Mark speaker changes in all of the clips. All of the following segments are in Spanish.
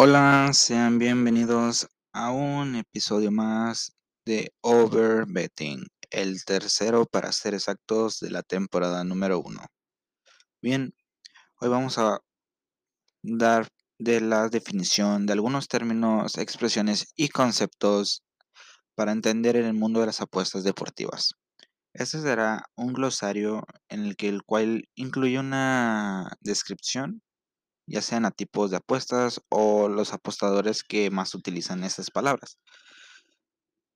Speaker 1: Hola, sean bienvenidos a un episodio más de Overbetting, el tercero para ser exactos de la temporada número uno. Bien, hoy vamos a dar de la definición de algunos términos, expresiones y conceptos para entender el mundo de las apuestas deportivas. Este será un glosario en el que el cual incluye una descripción ya sean a tipos de apuestas o los apostadores que más utilizan esas palabras.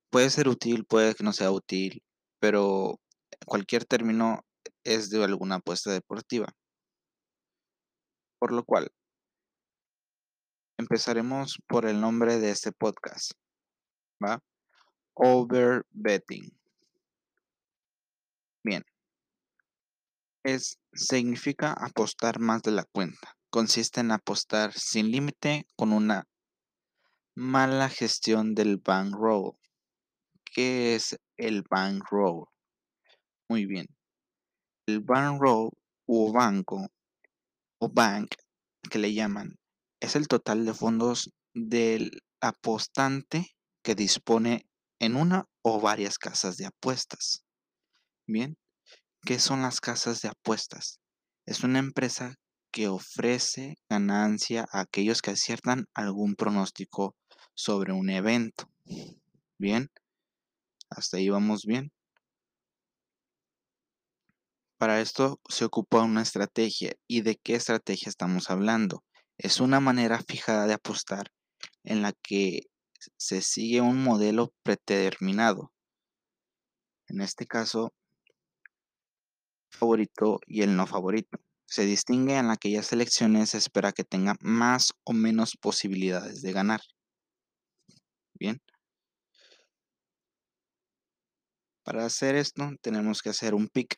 Speaker 1: Puede ser útil, puede que no sea útil, pero cualquier término es de alguna apuesta deportiva. Por lo cual, empezaremos por el nombre de este podcast, ¿va? Over betting. Bien. Es, significa apostar más de la cuenta consiste en apostar sin límite con una mala gestión del bankroll. ¿Qué es el bankroll? Muy bien. El bankroll o banco o bank que le llaman es el total de fondos del apostante que dispone en una o varias casas de apuestas. Bien, ¿qué son las casas de apuestas? Es una empresa que ofrece ganancia a aquellos que aciertan algún pronóstico sobre un evento. Bien, hasta ahí vamos bien. Para esto se ocupa una estrategia. ¿Y de qué estrategia estamos hablando? Es una manera fijada de apostar en la que se sigue un modelo predeterminado. En este caso, favorito y el no favorito se distingue en aquellas elecciones se espera que tenga más o menos posibilidades de ganar. Bien. Para hacer esto tenemos que hacer un pick.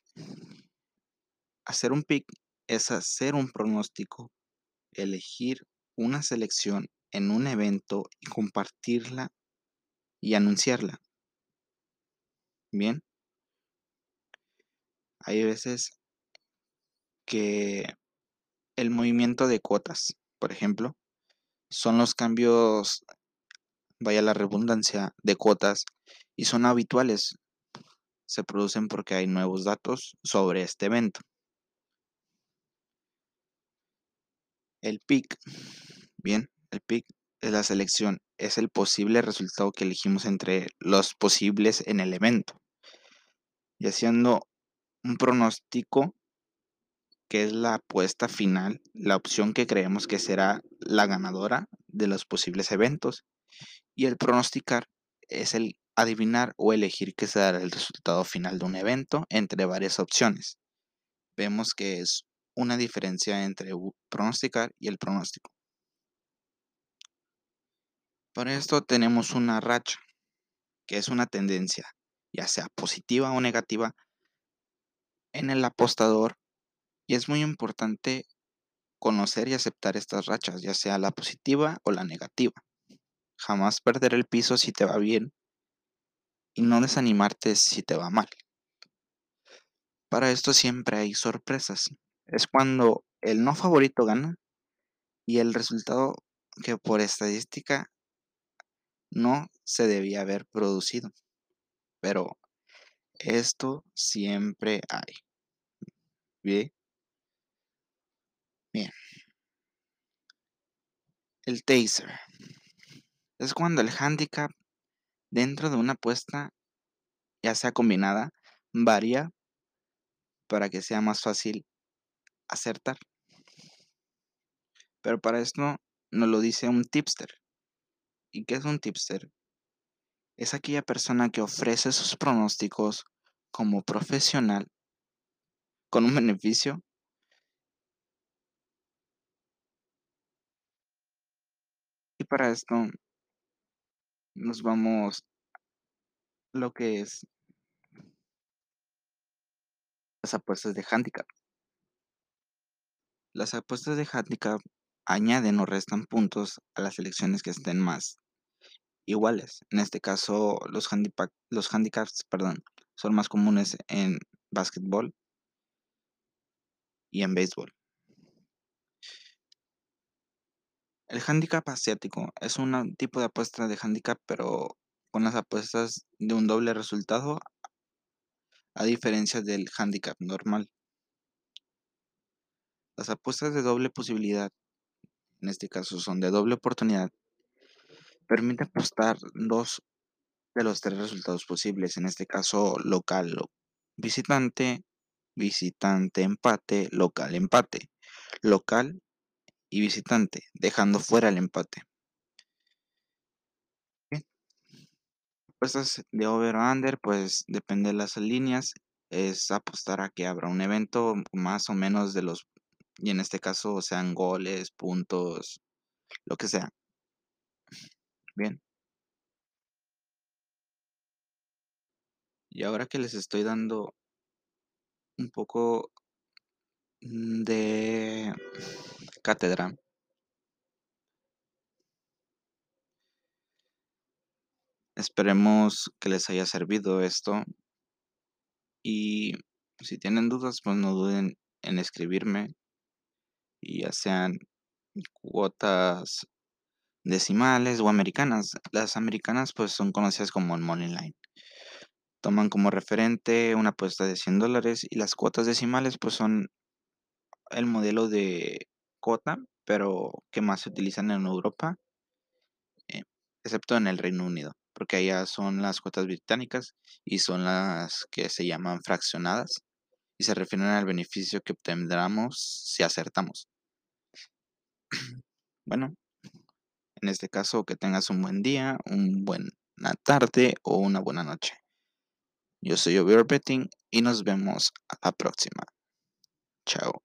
Speaker 1: Hacer un pick es hacer un pronóstico, elegir una selección en un evento y compartirla y anunciarla. Bien. Hay veces que el movimiento de cuotas, por ejemplo, son los cambios, vaya la redundancia, de cuotas y son habituales. Se producen porque hay nuevos datos sobre este evento. El PIC, bien, el PIC es la selección, es el posible resultado que elegimos entre los posibles en el evento. Y haciendo un pronóstico que es la apuesta final, la opción que creemos que será la ganadora de los posibles eventos. Y el pronosticar es el adivinar o elegir qué será el resultado final de un evento entre varias opciones. Vemos que es una diferencia entre pronosticar y el pronóstico. Para esto tenemos una racha, que es una tendencia, ya sea positiva o negativa, en el apostador y es muy importante conocer y aceptar estas rachas, ya sea la positiva o la negativa. Jamás perder el piso si te va bien y no desanimarte si te va mal. Para esto siempre hay sorpresas. Es cuando el no favorito gana y el resultado que por estadística no se debía haber producido. Pero esto siempre hay. ¿Bien? Bien. El taser. Es cuando el handicap dentro de una apuesta, ya sea combinada, varía para que sea más fácil acertar. Pero para esto nos lo dice un tipster. ¿Y qué es un tipster? Es aquella persona que ofrece sus pronósticos como profesional con un beneficio para esto nos vamos lo que es las apuestas de handicap. Las apuestas de handicap añaden o restan puntos a las selecciones que estén más iguales. En este caso, los, los handicaps perdón, son más comunes en básquetbol y en béisbol. El handicap asiático es un tipo de apuesta de handicap, pero con las apuestas de un doble resultado, a diferencia del handicap normal. Las apuestas de doble posibilidad, en este caso son de doble oportunidad, permite apostar dos de los tres resultados posibles, en este caso local, visitante, visitante empate, local empate, local y visitante, dejando fuera el empate. Apuestas de over o under, pues depende de las líneas, es apostar a que habrá un evento más o menos de los, y en este caso sean goles, puntos, lo que sea. Bien. Y ahora que les estoy dando un poco de cátedra, esperemos que les haya servido esto. Y si tienen dudas, pues no duden en escribirme. Y ya sean cuotas decimales o americanas. Las americanas pues son conocidas como el money line. Toman como referente una apuesta de 100 dólares y las cuotas decimales pues son el modelo de cuota, pero que más se utilizan en Europa, eh, excepto en el Reino Unido, porque allá son las cuotas británicas y son las que se llaman fraccionadas y se refieren al beneficio que obtendremos si acertamos. bueno, en este caso que tengas un buen día, una buena tarde o una buena noche. Yo soy Betting y nos vemos la próxima. Chao.